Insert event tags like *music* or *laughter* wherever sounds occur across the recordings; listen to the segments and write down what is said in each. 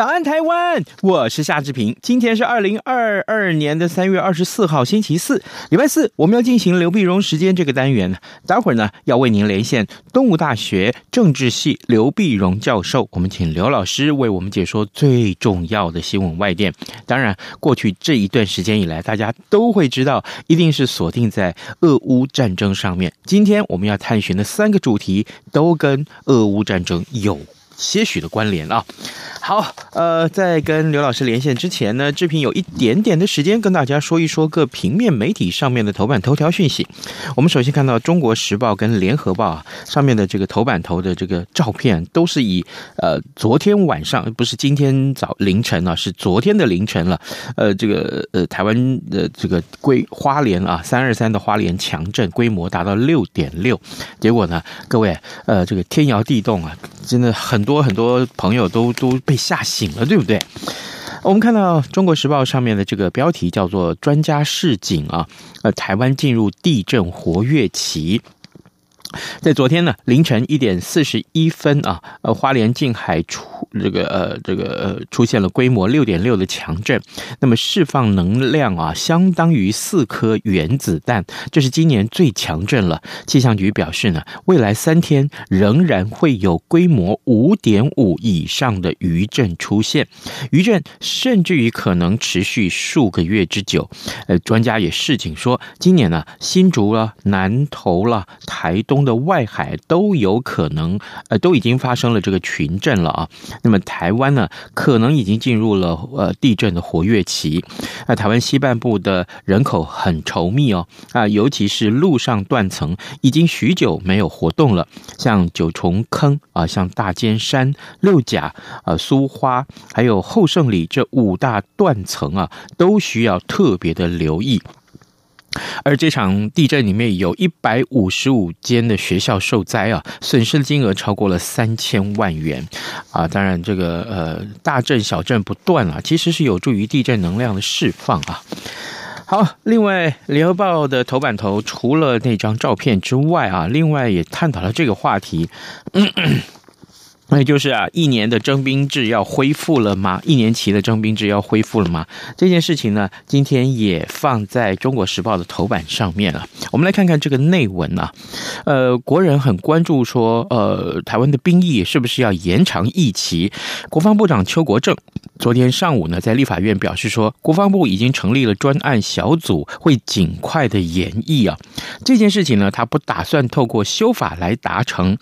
早安，台湾！我是夏志平。今天是二零二二年的三月二十四号，星期四，礼拜四，我们要进行刘碧荣时间这个单元。待会儿呢，要为您连线东吴大学政治系刘碧荣教授。我们请刘老师为我们解说最重要的新闻外电。当然，过去这一段时间以来，大家都会知道，一定是锁定在俄乌战争上面。今天我们要探寻的三个主题，都跟俄乌战争有些许的关联啊。好，呃，在跟刘老师连线之前呢，志平有一点点的时间跟大家说一说各平面媒体上面的头版头条讯息。我们首先看到《中国时报》跟《联合报》啊上面的这个头版头的这个照片，都是以呃昨天晚上不是今天早凌晨啊，是昨天的凌晨了。呃，这个呃台湾的这个规花莲啊三二三的花莲强震规模达到六点六，结果呢，各位呃这个天摇地动啊，真的很多很多朋友都都。被吓醒了，对不对？我们看到《中国时报》上面的这个标题叫做“专家示警啊，呃，台湾进入地震活跃期”。在昨天呢，凌晨一点四十一分啊，呃，花莲近海出这个呃这个呃出现了规模六点六的强震，那么释放能量啊，相当于四颗原子弹，这是今年最强震了。气象局表示呢，未来三天仍然会有规模五点五以上的余震出现，余震甚至于可能持续数个月之久。呃，专家也示警说，今年呢，新竹了、南投了、台东。的外海都有可能，呃，都已经发生了这个群震了啊。那么台湾呢，可能已经进入了呃地震的活跃期。那台湾西半部的人口很稠密哦，啊，尤其是陆上断层已经许久没有活动了，像九重坑啊，像大尖山、六甲啊、苏花，还有后胜里这五大断层啊，都需要特别的留意。而这场地震里面有一百五十五间的学校受灾啊，损失的金额超过了三千万元啊！当然，这个呃大震小震不断啊，其实是有助于地震能量的释放啊。好，另外《联合报》的头版头除了那张照片之外啊，另外也探讨了这个话题。嗯嗯那就是啊，一年的征兵制要恢复了吗？一年期的征兵制要恢复了吗？这件事情呢，今天也放在中国时报的头版上面了。我们来看看这个内文啊，呃，国人很关注说，呃，台湾的兵役是不是要延长役期？国防部长邱国正昨天上午呢，在立法院表示说，国防部已经成立了专案小组，会尽快的延役啊。这件事情呢，他不打算透过修法来达成。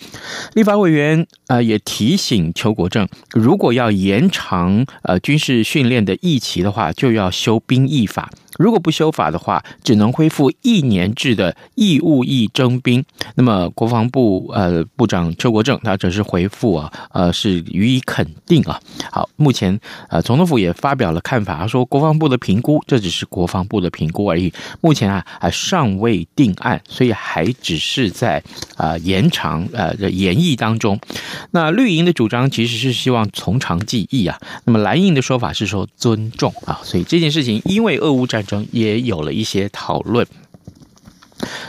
立法委员呃也提。提醒邱国正，如果要延长呃军事训练的役期的话，就要修兵役法。如果不修法的话，只能恢复一年制的义务役征兵。那么国防部呃部长邱国正他只是回复啊，呃是予以肯定啊。好，目前呃总统府也发表了看法，他说国防部的评估，这只是国防部的评估而已，目前啊还尚未定案，所以还只是在啊、呃、延长呃的延役当中。那绿营的主张其实是希望从长计议啊，那么蓝营的说法是说尊重啊，所以这件事情因为俄乌战中也有了一些讨论。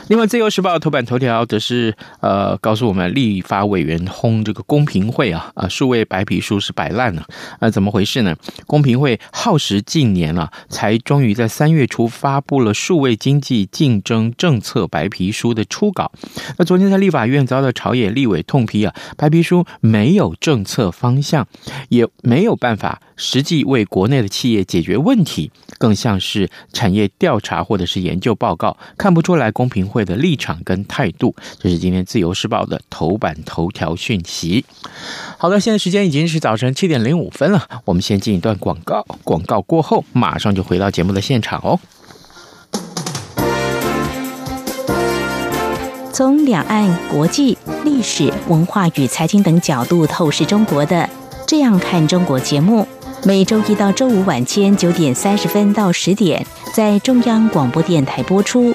另外，《自由时报》头版头条则是呃告诉我们，立法委员轰这个公平会啊啊，数位白皮书是摆烂了啊，怎么回事呢？公平会耗时近年了，才终于在三月初发布了数位经济竞争政策白皮书的初稿。那昨天在立法院遭到朝野立委痛批啊，白皮书没有政策方向，也没有办法实际为国内的企业解决问题，更像是产业调查或者是研究报告，看不出来公平会的立场跟态度，这是今天自由时报的头版头条讯息。好的，现在时间已经是早晨七点零五分了，我们先进一段广告，广告过后马上就回到节目的现场哦。从两岸、国际、历史文化与财经等角度透视中国的《这样看中国》节目，每周一到周五晚间九点三十分到十点在中央广播电台播出。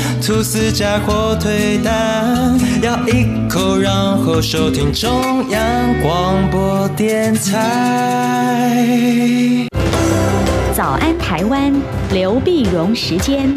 吐司加火腿蛋，咬一口，然后收听中央广播电台。早安，台湾，刘碧荣时间。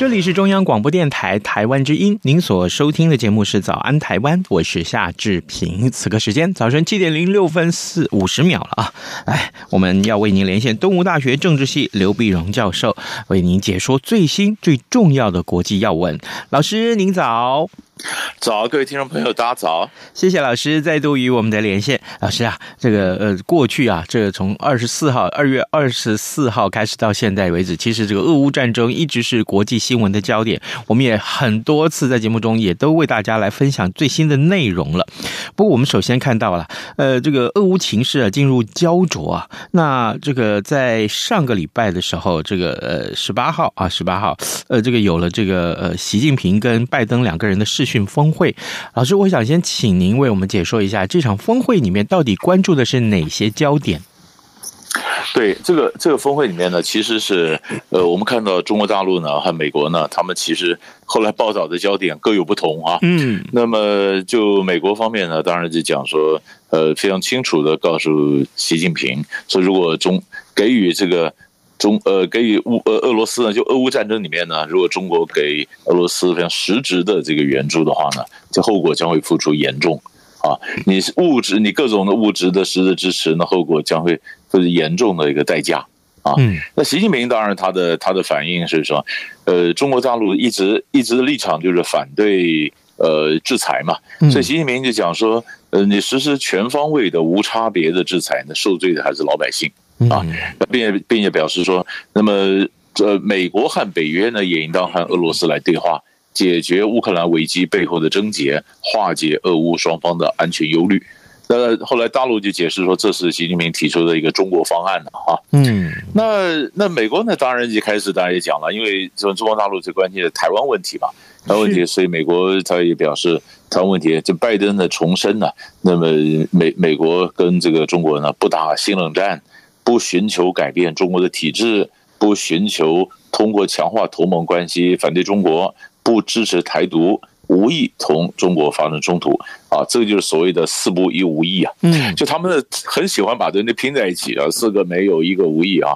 这里是中央广播电台台湾之音，您所收听的节目是《早安台湾》，我是夏志平。此刻时间早晨七点零六分四五十秒了啊！来，我们要为您连线东吴大学政治系刘碧荣教授，为您解说最新最重要的国际要闻。老师，您早。早，各位听众朋友，大家早！谢谢老师再度与我们的连线。老师啊，这个呃，过去啊，这个从二十四号，二月二十四号开始到现在为止，其实这个俄乌战争一直是国际新闻的焦点。我们也很多次在节目中也都为大家来分享最新的内容了。不过，我们首先看到了，呃，这个俄乌情势啊进入胶着啊。那这个在上个礼拜的时候，这个呃十八号啊，十八号，呃，这个有了这个呃习近平跟拜登两个人的视讯峰会，老师，我想先请您为我们解说一下这场峰会里面到底关注的是哪些焦点？对，这个这个峰会里面呢，其实是呃，我们看到中国大陆呢和美国呢，他们其实后来报道的焦点各有不同啊。嗯，那么就美国方面呢，当然就讲说，呃，非常清楚的告诉习近平说，如果中给予这个。中呃，给予乌呃俄罗斯呢，就俄乌战争里面呢，如果中国给俄罗斯非常实质的这个援助的话呢，这后果将会付出严重啊！你是物质，你各种的物质的实质支持，那后果将会付出严重的一个代价啊！嗯，那习近平当然他的他的反应是说，呃，中国大陆一直一直的立场就是反对呃制裁嘛，所以习近平就讲说，呃，你实施全方位的无差别的制裁，那受罪的还是老百姓。啊，并且并且表示说，那么这美国和北约呢，也应当和俄罗斯来对话，解决乌克兰危机背后的症结，化解俄乌双方的安全忧虑。那后来大陆就解释说，这是习近平提出的一个中国方案了啊。嗯，那那美国呢，当然一开始大家也讲了，因为从中国大陆最关心的台湾问题嘛，台湾问题，所以美国他也表示台湾问题，就拜登的重申呢，那么美美国跟这个中国呢，不打新冷战。不寻求改变中国的体制，不寻求通过强化同盟关系反对中国，不支持台独，无意同中国发生冲突啊！这个就是所谓的“四不一无意”啊。嗯，就他们很喜欢把这些拼在一起啊，四个没有一个无意啊，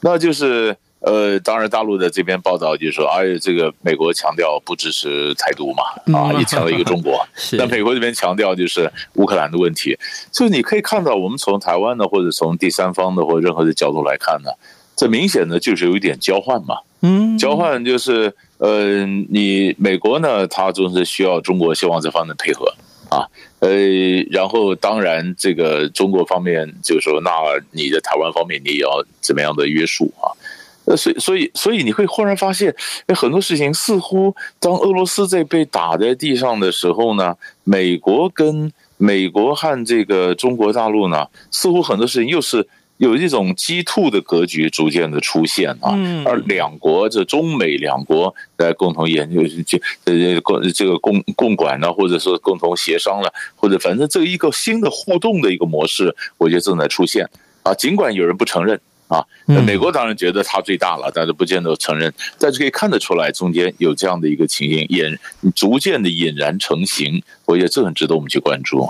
那就是。呃，当然，大陆的这边报道就是说，哎，这个美国强调不支持台独嘛，啊，也强调一个中国。*laughs* 那美国这边强调就是乌克兰的问题，所以你可以看到，我们从台湾的或者从第三方的或者任何的角度来看呢，这明显的就是有一点交换嘛。嗯，交换就是，呃，你美国呢，他总是需要中国希望这方面配合啊，呃，然后当然这个中国方面就是说，那你的台湾方面你也要怎么样的约束啊？所以，所以，所以你会忽然发现，很多事情似乎当俄罗斯在被打在地上的时候呢，美国跟美国和这个中国大陆呢，似乎很多事情又是有一种鸡兔的格局逐渐的出现啊。而两国这中美两国在共同研究这呃共这个共共管呢，或者说共同协商了，或者反正这一个新的互动的一个模式，我觉得正在出现啊。尽管有人不承认。啊。那美国当然觉得他最大了，但是不见得承认。但是可以看得出来，中间有这样的一个情形，俨逐渐的俨然成型。我觉得这很值得我们去关注。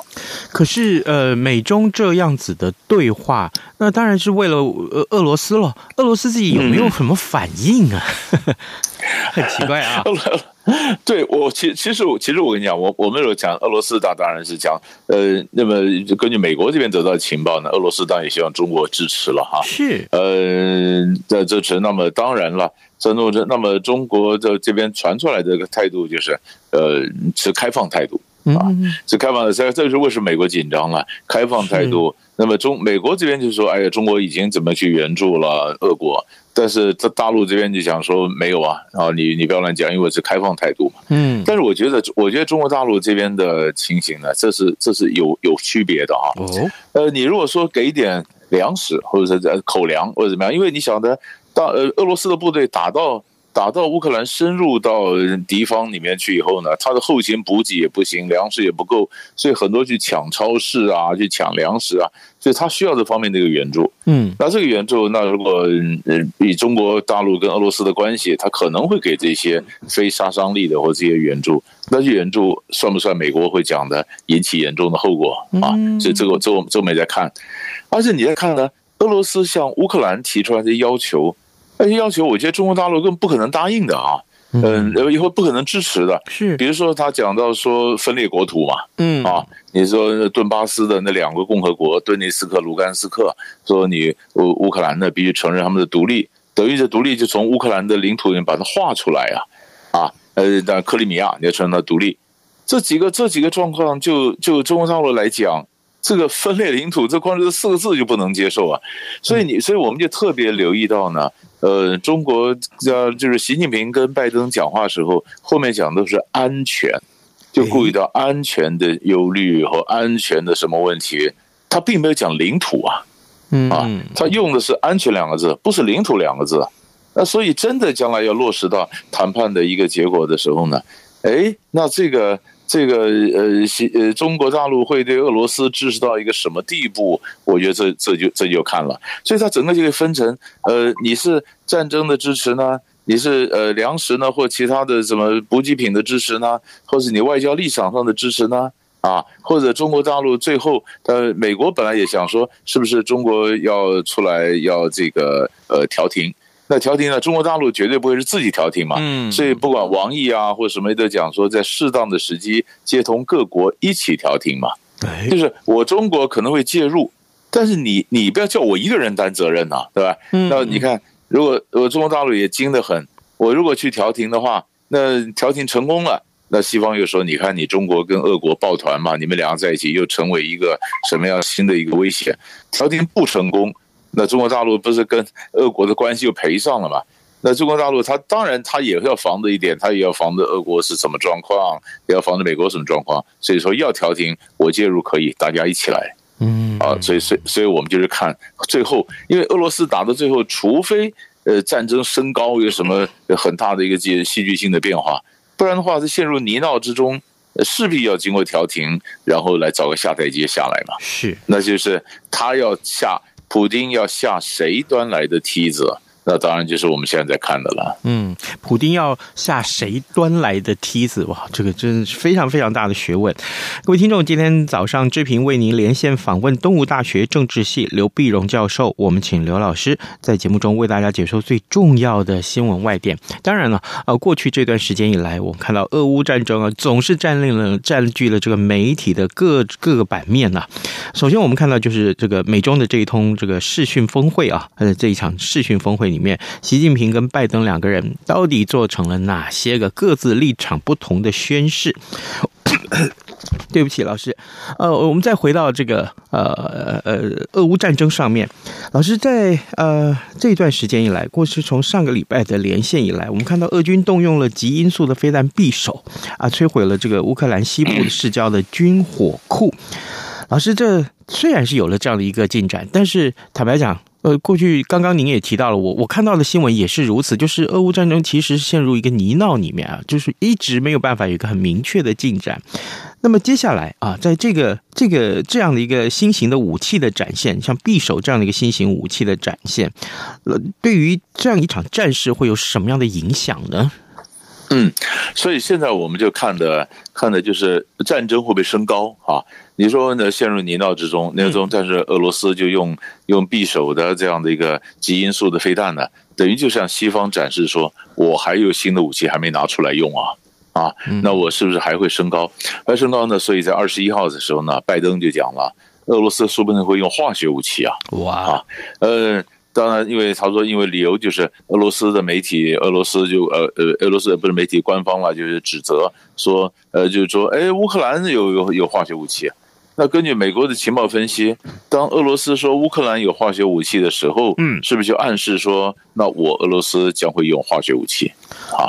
可是，呃，美中这样子的对话，那当然是为了俄俄罗斯了。俄罗斯自己有没有什么反应啊？嗯、很奇怪啊。*laughs* 对我，其其实我其实我跟你讲，我我们有讲俄罗斯，当当然是讲，呃，那么根据美国这边得到的情报呢，俄罗斯当然也希望中国支持了哈。是，呃，在支持那么当然了，这那么那么中国的这边传出来的这个态度就是，呃，持开放态度。啊，是开放的，这这是为什么美国紧张了？开放态度，那么中美国这边就说，哎呀，中国已经怎么去援助了俄国，但是在大陆这边就想说没有啊，然后，你你不要乱讲，因为是开放态度嘛。嗯，但是我觉得，我觉得中国大陆这边的情形呢，这是这是有有区别的啊。哦，呃，你如果说给一点粮食或者是口粮或者怎么样，因为你晓得，到呃俄罗斯的部队打到。打到乌克兰深入到敌方里面去以后呢，他的后勤补给也不行，粮食也不够，所以很多去抢超市啊，去抢粮食啊，所以他需要这方面的一个援助。嗯，那这个援助，那如果呃以中国大陆跟俄罗斯的关系，他可能会给这些非杀伤力的或这些援助，那些援助算不算美国会讲的引起严重的后果啊？所以这个这我们这我们也在看，而且你在看呢，俄罗斯向乌克兰提出来的要求。那些要求，我觉得中国大陆根本不可能答应的啊，嗯，以后不可能支持的。是，比如说他讲到说分裂国土嘛，嗯啊，你说顿巴斯的那两个共和国，顿涅斯克、卢甘斯克，说你乌乌克兰呢必须承认他们的独立，等于这独立就从乌克兰的领土里面把它划出来啊，啊，呃，但克里米亚你要承认它独立，这几个这几个状况就，就就中国大陆来讲。这个分裂领土，这光是这四个字就不能接受啊！所以你，所以我们就特别留意到呢，呃，中国叫就是习近平跟拜登讲话的时候，后面讲的都是安全，就顾虑到安全的忧虑和安全的什么问题，他并没有讲领土啊，啊，他用的是安全两个字，不是领土两个字。那所以，真的将来要落实到谈判的一个结果的时候呢，哎，那这个。这个呃，西呃，中国大陆会对俄罗斯支持到一个什么地步？我觉得这这就这就看了。所以它整个就会分成，呃，你是战争的支持呢？你是呃粮食呢，或其他的什么补给品的支持呢？或是你外交立场上的支持呢？啊，或者中国大陆最后，呃，美国本来也想说，是不是中国要出来要这个呃调停？那调停呢？中国大陆绝对不会是自己调停嘛，嗯，所以不管王毅啊或者什么都讲说，在适当的时机接通各国一起调停嘛，就是我中国可能会介入，但是你你不要叫我一个人担责任呐，对吧？那你看，如果我中国大陆也精得很，我如果去调停的话，那调停成功了，那西方又说，你看你中国跟俄国抱团嘛，你们两个在一起又成为一个什么样新的一个威胁？调停不成功。那中国大陆不是跟俄国的关系又赔上了嘛？那中国大陆他当然他也要防着一点，他也要防着俄国是什么状况，也要防着美国什么状况。所以说要调停，我介入可以，大家一起来。嗯啊，所以所以所以我们就是看最后，因为俄罗斯打到最后，除非呃战争升高有什么很大的一个戏戏剧性的变化，不然的话是陷入泥淖之中，势必要经过调停，然后来找个下台阶下来嘛。是，那就是他要下。普京要下谁端来的梯子？那当然就是我们现在在看的了。嗯，普丁要下谁端来的梯子？哇，这个真是非常非常大的学问。各位听众，今天早上志平为您连线访问东吴大学政治系刘碧荣教授，我们请刘老师在节目中为大家解说最重要的新闻外电。当然了，呃，过去这段时间以来，我们看到俄乌战争啊，总是占领了占据了这个媒体的各各个版面呐、首先，我们看到就是这个美中的这一通这个视讯峰会啊，呃，这一场视讯峰会里面，习近平跟拜登两个人到底做成了哪些个各自立场不同的宣誓？*coughs* 对不起，老师，呃，我们再回到这个呃呃俄乌战争上面，老师在呃这段时间以来，过去从上个礼拜的连线以来，我们看到俄军动用了极音速的飞弹匕首啊，摧毁了这个乌克兰西部的市郊的军火库。老师，这虽然是有了这样的一个进展，但是坦白讲，呃，过去刚刚您也提到了，我我看到的新闻也是如此，就是俄乌战争其实陷入一个泥淖里面啊，就是一直没有办法有一个很明确的进展。那么接下来啊，在这个这个这样的一个新型的武器的展现，像匕首这样的一个新型武器的展现，呃，对于这样一场战事会有什么样的影响呢？嗯，所以现在我们就看的看的就是战争会不会升高啊？你说呢？陷入泥淖之中，那种但是俄罗斯就用用匕首的这样的一个极音速的飞弹呢，等于就向西方展示说，我还有新的武器还没拿出来用啊啊！那我是不是还会升高？还升高呢？所以在二十一号的时候呢，拜登就讲了，俄罗斯说不定会用化学武器啊！哇啊，呃。当然，因为他说，因为理由就是俄罗斯的媒体，俄罗斯就呃呃，俄罗斯不是媒体官方了，就是指责说，呃，就是说，哎，乌克兰有有有化学武器。那根据美国的情报分析，当俄罗斯说乌克兰有化学武器的时候，嗯，是不是就暗示说，那我俄罗斯将会用化学武器？啊，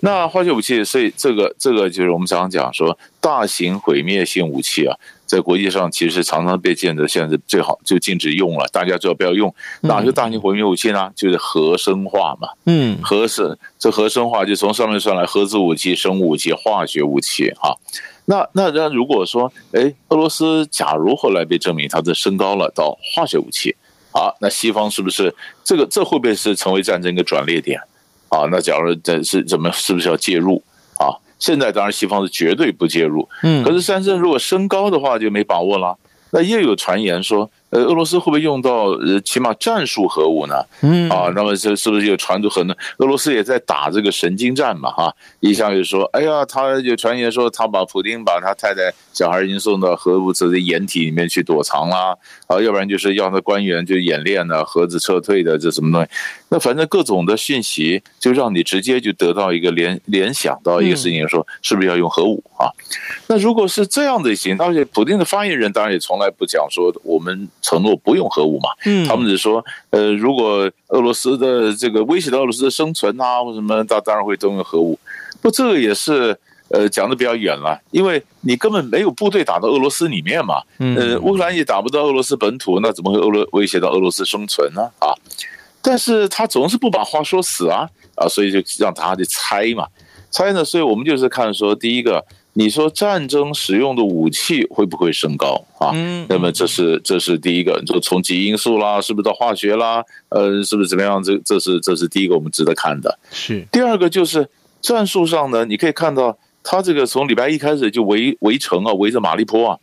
那化学武器，所以这个这个就是我们常常讲说，大型毁灭性武器啊。在国际上，其实常常被见的，现在最好就禁止用了。大家最好不要用。哪个大型毁灭武器呢？就是核生化嘛。嗯，核生这核生化就从上面算来，核子武器、生物武器、化学武器。哈，那那那如果说，哎，俄罗斯假如后来被证明它的升高了到化学武器，啊，那西方是不是这个这会不会是成为战争一个转捩点？啊，那假如这是怎么是不是要介入？啊？现在当然西方是绝对不介入，嗯，可是三圣如果升高的话就没把握了。那又有传言说。呃，俄罗斯会不会用到呃，起码战术核武呢？嗯啊，那么这是不是有传出很多？俄罗斯也在打这个神经战嘛？哈，一向就说，哎呀，他有传言说他把普丁把他太太、小孩已经送到核武子的掩体里面去躲藏啦，啊，要不然就是要那官员就演练呢，核子撤退的这什么东西？那反正各种的讯息，就让你直接就得到一个联联想到一个事情，说是不是要用核武啊？那如果是这样的情况，而且普丁的发言人当然也从来不讲说我们。承诺不用核武嘛？嗯，他们只说，呃，如果俄罗斯的这个威胁到俄罗斯的生存啊，或什么，他当然会动用核武。不，这个也是呃讲的比较远了，因为你根本没有部队打到俄罗斯里面嘛。嗯，呃，乌克兰也打不到俄罗斯本土，那怎么会俄罗威胁到俄罗斯生存呢？啊，但是他总是不把话说死啊啊，所以就让大家去猜嘛，猜呢，所以我们就是看说第一个。你说战争使用的武器会不会升高啊？嗯，那么这是这是第一个，就从基因素啦，是不是到化学啦？呃，是不是怎么样？这这是这是第一个我们值得看的。是第二个就是战术上呢，你可以看到他这个从礼拜一开始就围围城啊，围着马利坡啊，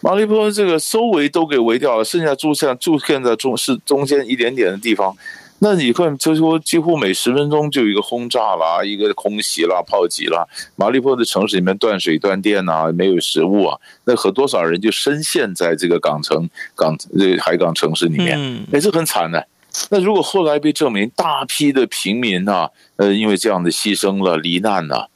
马利坡这个周围都给围掉了，剩下驻线驻现在中是中间一点点的地方。那你看，就说几乎每十分钟就有一个轰炸啦，一个空袭啦，炮击啦。马利坡的城市里面断水断电呐，没有食物啊。那和多少人就深陷在这个港城、港这个海港城市里面，哎，这很惨的。那如果后来被证明大批的平民啊，呃，因为这样的牺牲了、罹难了，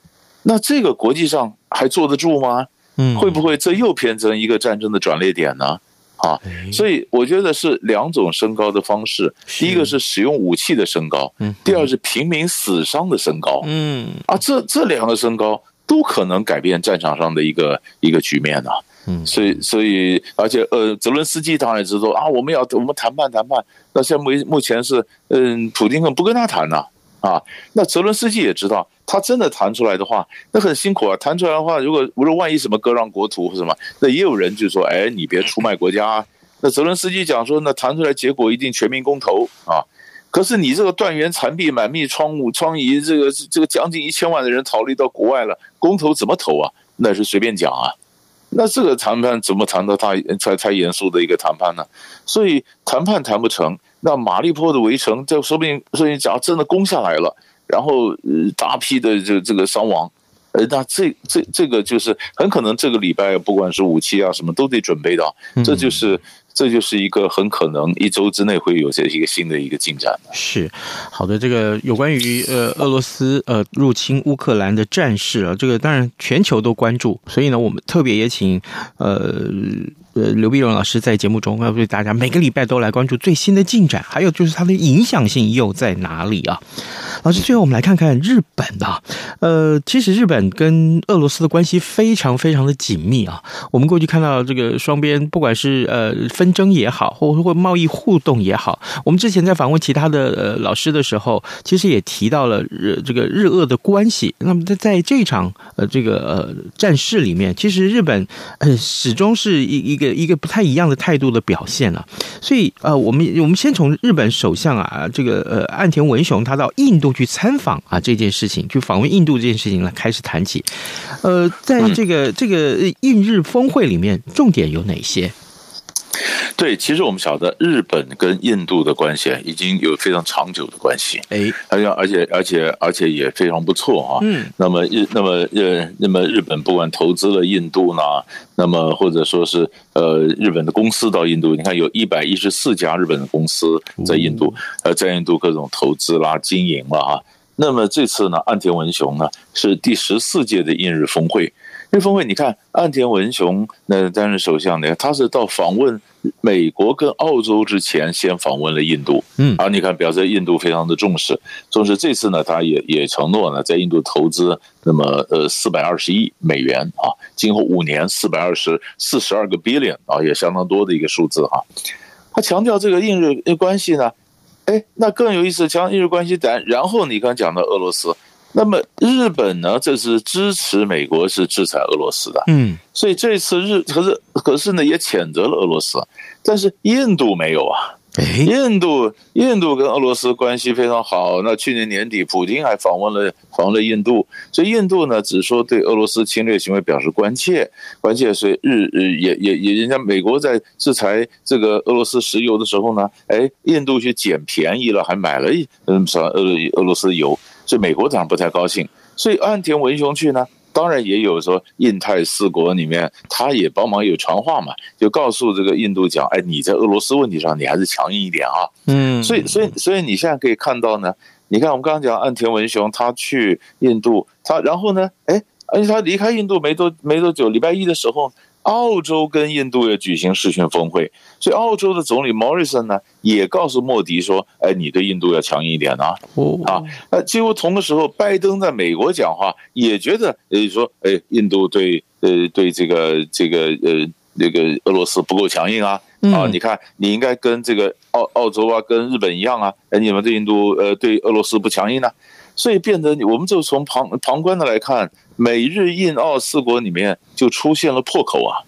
那这个国际上还坐得住吗？嗯，会不会这又变成一个战争的转捩点呢？啊，所以我觉得是两种升高的方式。第一个是使用武器的升高，第二是平民死伤的升高。嗯，啊，这这两个升高都可能改变战场上的一个一个局面呢。嗯，所以所以而且呃，泽伦斯基当然知道啊，我们要我们谈判谈判。那现在目目前是嗯，普丁不跟他谈呢。啊，啊那泽伦斯基也知道，他真的谈出来的话，那很辛苦啊。谈出来的话，如果无论万一什么割让国土或什么，那也有人就说，哎，你别出卖国家。那泽伦斯基讲说，那谈出来结果一定全民公投啊。可是你这个断垣残壁、满目疮痍、疮痍，这个这个将近一千万的人逃离到国外了，公投怎么投啊？那是随便讲啊。那这个谈判怎么谈到太太太严肃的一个谈判呢？所以谈判谈不成。那马利坡的围城，这说不定，说不定假如真的攻下来了，然后呃大批的这这个伤亡，呃，那这这这个就是很可能这个礼拜不管是武器啊什么都得准备到，这就是。这就是一个很可能一周之内会有这一个新的一个进展。是，好的，这个有关于呃俄罗斯呃入侵乌克兰的战事啊，这个当然全球都关注，所以呢，我们特别也请呃呃刘必荣老师在节目中要为大家每个礼拜都来关注最新的进展，还有就是它的影响性又在哪里啊？老师，最后我们来看看日本啊，呃，其实日本跟俄罗斯的关系非常非常的紧密啊。我们过去看到这个双边，不管是呃纷争也好，或或贸易互动也好，我们之前在访问其他的呃老师的时候，其实也提到了日这个日俄的关系。那么在在这场呃这个呃战事里面，其实日本呃始终是一一个一个不太一样的态度的表现啊。所以呃，我们我们先从日本首相啊这个呃岸田文雄他到印度去参访啊这件事情，去访问印度这件事情来开始谈起。呃，在这个这个印日峰会里面，重点有哪些？对，其实我们晓得日本跟印度的关系已经有非常长久的关系，哎，而且而且而且而且也非常不错哈。嗯，那么日那么呃那么日本不管投资了印度呢，那么或者说是呃日本的公司到印度，你看有一百一十四家日本的公司在印度，呃在印度各种投资啦、经营了哈。那么这次呢，岸田文雄呢是第十四届的印日峰会。日峰会，你看岸田文雄那担任首相呢，他是到访问美国跟澳洲之前，先访问了印度，嗯，啊，你看表示印度非常的重视，重视这次呢，他也也承诺呢，在印度投资那么呃四百二十亿美元啊，今后五年四百二十四十二个 billion 啊，也相当多的一个数字哈。他强调这个印日关系呢，哎，那更有意思，强日关系，然然后你刚讲的俄罗斯。那么日本呢？这是支持美国，是制裁俄罗斯的。嗯，所以这次日可是可是呢，也谴责了俄罗斯，但是印度没有啊。印度印度跟俄罗斯关系非常好。那去年年底，普京还访问了访问了印度，所以印度呢，只说对俄罗斯侵略行为表示关切，关切。所以日日也也也，人家美国在制裁这个俄罗斯石油的时候呢，哎，印度去捡便宜了，还买了一嗯什么俄俄罗斯油。所以美国当然不太高兴，所以岸田文雄去呢，当然也有说印太四国里面，他也帮忙有传话嘛，就告诉这个印度讲，哎，你在俄罗斯问题上你还是强硬一点啊。嗯，所以所以所以你现在可以看到呢，你看我们刚刚讲岸田文雄他去印度，他然后呢，哎，而且他离开印度没多没多久，礼拜一的时候。澳洲跟印度也举行视讯峰会，所以澳洲的总理莫里森呢也告诉莫迪说：“哎，你对印度要强硬一点啊！”啊，那几乎同个时候，拜登在美国讲话也觉得，呃，说，哎，印度对，呃，对这个这个呃那个俄罗斯不够强硬啊！啊，你看，你应该跟这个澳澳洲啊，跟日本一样啊！哎，你们对印度呃对俄罗斯不强硬呢？所以变得，我们就从旁旁观的来看。美日印澳四国里面就出现了破口啊，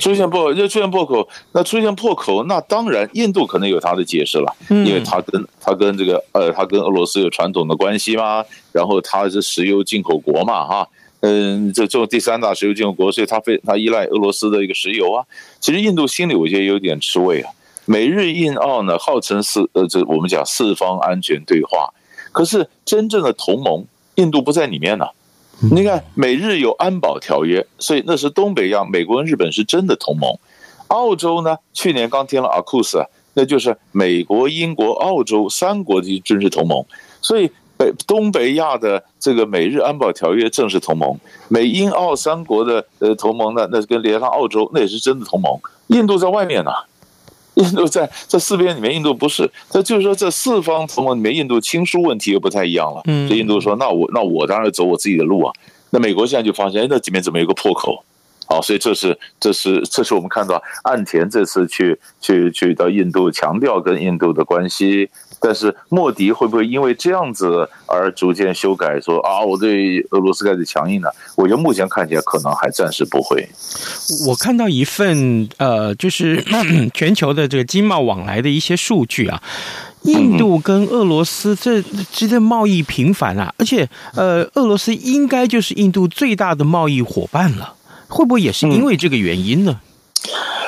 出现破就出现破口，那出现破口，那当然印度可能有他的解释了，因为他跟他跟这个呃，他跟俄罗斯有传统的关系嘛，然后他是石油进口国嘛，哈，嗯，这这种第三大石油进口国，所以他非他依赖俄罗斯的一个石油啊。其实印度心里我觉得有点吃味啊。美日印澳呢，号称四呃，这我们讲四方安全对话，可是真正的同盟，印度不在里面呢。你看，美日有安保条约，所以那是东北亚，美国跟日本是真的同盟。澳洲呢，去年刚签了 AUKUS，那就是美国、英国、澳洲三国的军事同盟。所以北东北亚的这个美日安保条约正式同盟，美英澳三国的呃同盟呢，那是跟连上澳洲，那也是真的同盟。印度在外面呢。印度在这四边里面，印度不是，那就是说这四方同盟里面，印度亲疏问题又不太一样了。嗯，所以印度说，那我那我当然走我自己的路啊。那美国现在就发现，哎，那里面怎么有个破口？好，所以这是这是这是我们看到岸田这次去去去到印度，强调跟印度的关系。但是莫迪会不会因为这样子而逐渐修改说，说啊，我对俄罗斯开始强硬了？我觉得目前看起来可能还暂时不会。我看到一份呃，就是 *coughs* 全球的这个经贸往来的一些数据啊，印度跟俄罗斯这之间贸易频繁啊，而且呃，俄罗斯应该就是印度最大的贸易伙伴了，会不会也是因为这个原因呢？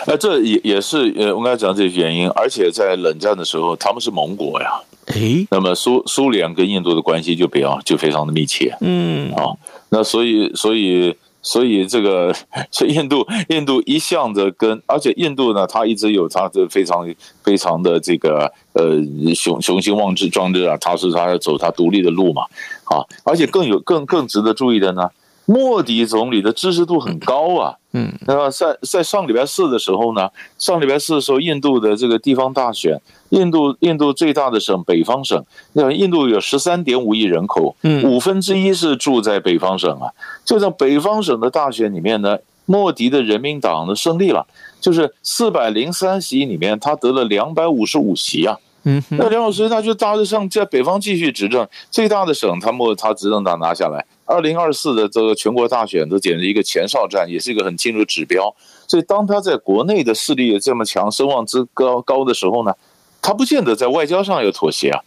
呃，这也也是呃，我刚才讲这些原因，而且在冷战的时候，他们是盟国呀。诶，那么苏苏联跟印度的关系就比较就非常的密切。嗯，啊，那所以所以所以这个，所以印度印度一向的跟，而且印度呢，它一直有它的非常非常的这个呃雄雄心壮志壮志啊，它是它要走它独立的路嘛。啊，而且更有更更值得注意的呢。莫迪总理的支持度很高啊。嗯，那么在在上礼拜四的时候呢，上礼拜四的时候，印度的这个地方大选，印度印度最大的省北方省，那印度有十三点五亿人口，嗯，五分之一是住在北方省啊。就在北方省的大选里面呢，莫迪的人民党呢胜利了，就是四百零三席里面，他得了两百五十五席啊。嗯，那梁老师他就大致上在北方继续执政，最大的省他莫他执政党拿下来。二零二四的这个全国大选，都简直一个前哨战，也是一个很清楚指标。所以，当他在国内的势力也这么强，声望之高高的时候呢，他不见得在外交上有妥协啊。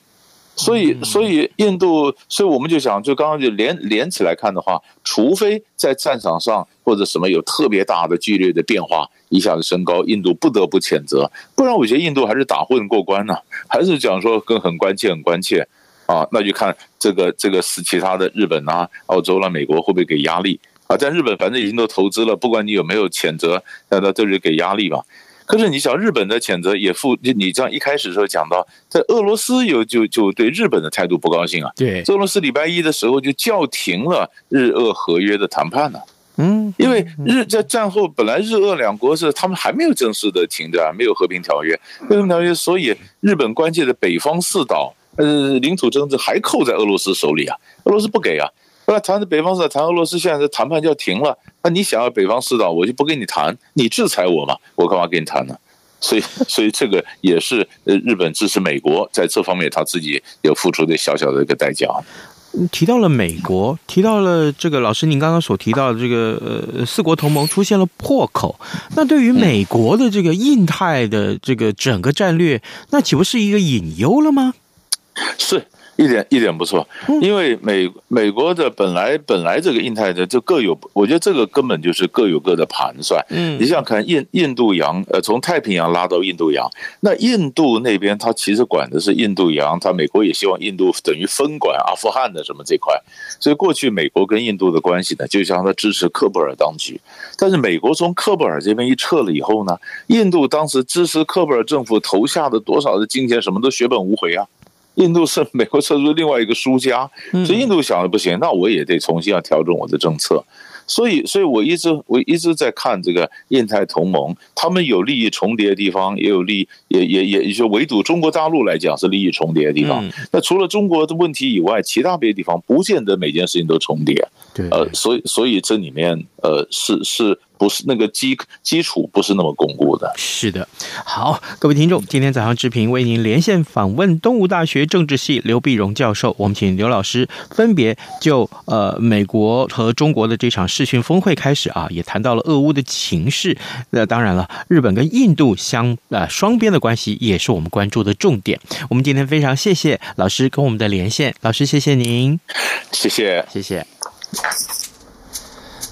所以，所以印度，所以我们就想，就刚刚就连连起来看的话，除非在战场上或者什么有特别大的剧烈的变化，一下子升高，印度不得不谴责，不然我觉得印度还是打混过关呢、啊，还是讲说更很关切，很关切。啊，那就看这个这个是其他的日本啊、澳洲啦、美国会不会给压力啊？在日本反正已经都投资了，不管你有没有谴责，那那都是给压力嘛。可是你想，日本的谴责也负，你这样一开始的时候讲到，在俄罗斯有就就对日本的态度不高兴啊。对，俄罗斯礼拜一的时候就叫停了日俄合约的谈判呢。嗯，因为日在战后本来日俄两国是他们还没有正式的停战，没有和平条约，和平条约，所以日本关切的北方四岛。呃，领土争执还扣在俄罗斯手里啊，俄罗斯不给啊。那谈的北方四岛，谈俄罗斯现在的谈判就要停了。那你想要北方四岛，我就不跟你谈，你制裁我嘛，我干嘛跟你谈呢？所以，所以这个也是呃，日本支持美国在这方面他自己有付出的小小的一个代价。提到了美国，提到了这个老师您刚刚所提到的这个呃，四国同盟出现了破口，那对于美国的这个印太的这个整个战略，那岂不是一个隐忧了吗？*laughs* 是一点一点不错，因为美美国的本来本来这个印太的就各有，我觉得这个根本就是各有各的盘算。嗯，你想看印印度洋，呃，从太平洋拉到印度洋，那印度那边他其实管的是印度洋，他美国也希望印度等于分管阿富汗的什么这块，所以过去美国跟印度的关系呢，就像他支持喀布尔当局，但是美国从喀布尔这边一撤了以后呢，印度当时支持喀布尔政府投下的多少的金钱，什么都血本无回啊。印度是美国撤出另外一个输家，所以印度想的不行，那我也得重新要调整我的政策。所以，所以我一直我一直在看这个印太同盟，他们有利益重叠的地方，也有利，也也也就围堵中国大陆来讲是利益重叠的地方。那除了中国的问题以外，其他别的地方不见得每件事情都重叠。对，呃，所以所以这里面呃是是。不是那个基基础不是那么巩固的。是的，好，各位听众，今天早上志平为您连线访问东吴大学政治系刘碧荣教授，我们请刘老师分别就呃美国和中国的这场视讯峰会开始啊，也谈到了俄乌的情势。那当然了，日本跟印度相呃双边的关系也是我们关注的重点。我们今天非常谢谢老师跟我们的连线，老师谢谢您，谢谢谢谢。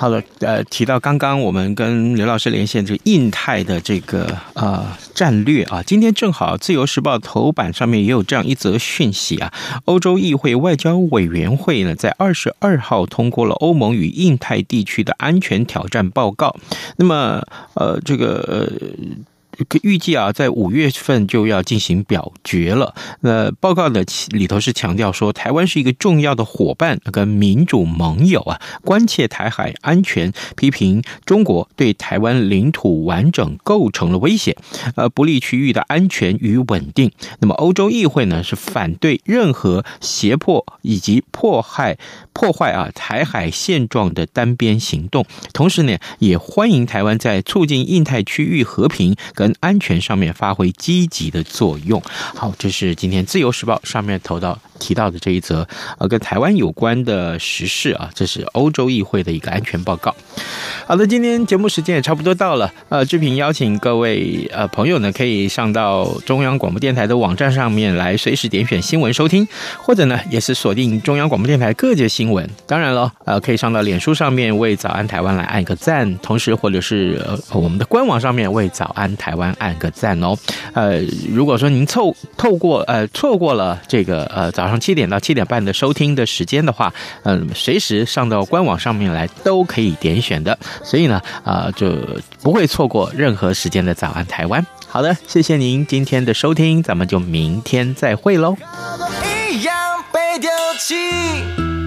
好了，呃，提到刚刚我们跟刘老师连线这个印太的这个呃战略啊，今天正好《自由时报》头版上面也有这样一则讯息啊，欧洲议会外交委员会呢在二十二号通过了欧盟与印太地区的安全挑战报告，那么呃这个呃。预计啊，在五月份就要进行表决了。那报告的里头是强调说，台湾是一个重要的伙伴跟民主盟友啊，关切台海安全，批评中国对台湾领土完整构成了威胁，呃，不利区域的安全与稳定。那么，欧洲议会呢是反对任何胁迫以及迫害。破坏啊台海现状的单边行动，同时呢，也欢迎台湾在促进印太区域和平跟安全上面发挥积极的作用。好，这是今天《自由时报》上面投到提到的这一则呃跟台湾有关的时事啊，这是欧洲议会的一个安全报告。好的，今天节目时间也差不多到了，呃，志平邀请各位呃朋友呢，可以上到中央广播电台的网站上面来随时点选新闻收听，或者呢也是锁定中央广播电台各界新闻。当然了，呃，可以上到脸书上面为早安台湾来按个赞，同时或者是呃我们的官网上面为早安台湾按个赞哦。呃，如果说您凑透过呃错过了这个呃早上七点到七点半的收听的时间的话，嗯、呃，随时上到官网上面来都可以点选的。所以呢，啊、呃，就不会错过任何时间的早安台湾。好的，谢谢您今天的收听，咱们就明天再会喽。一样被丢弃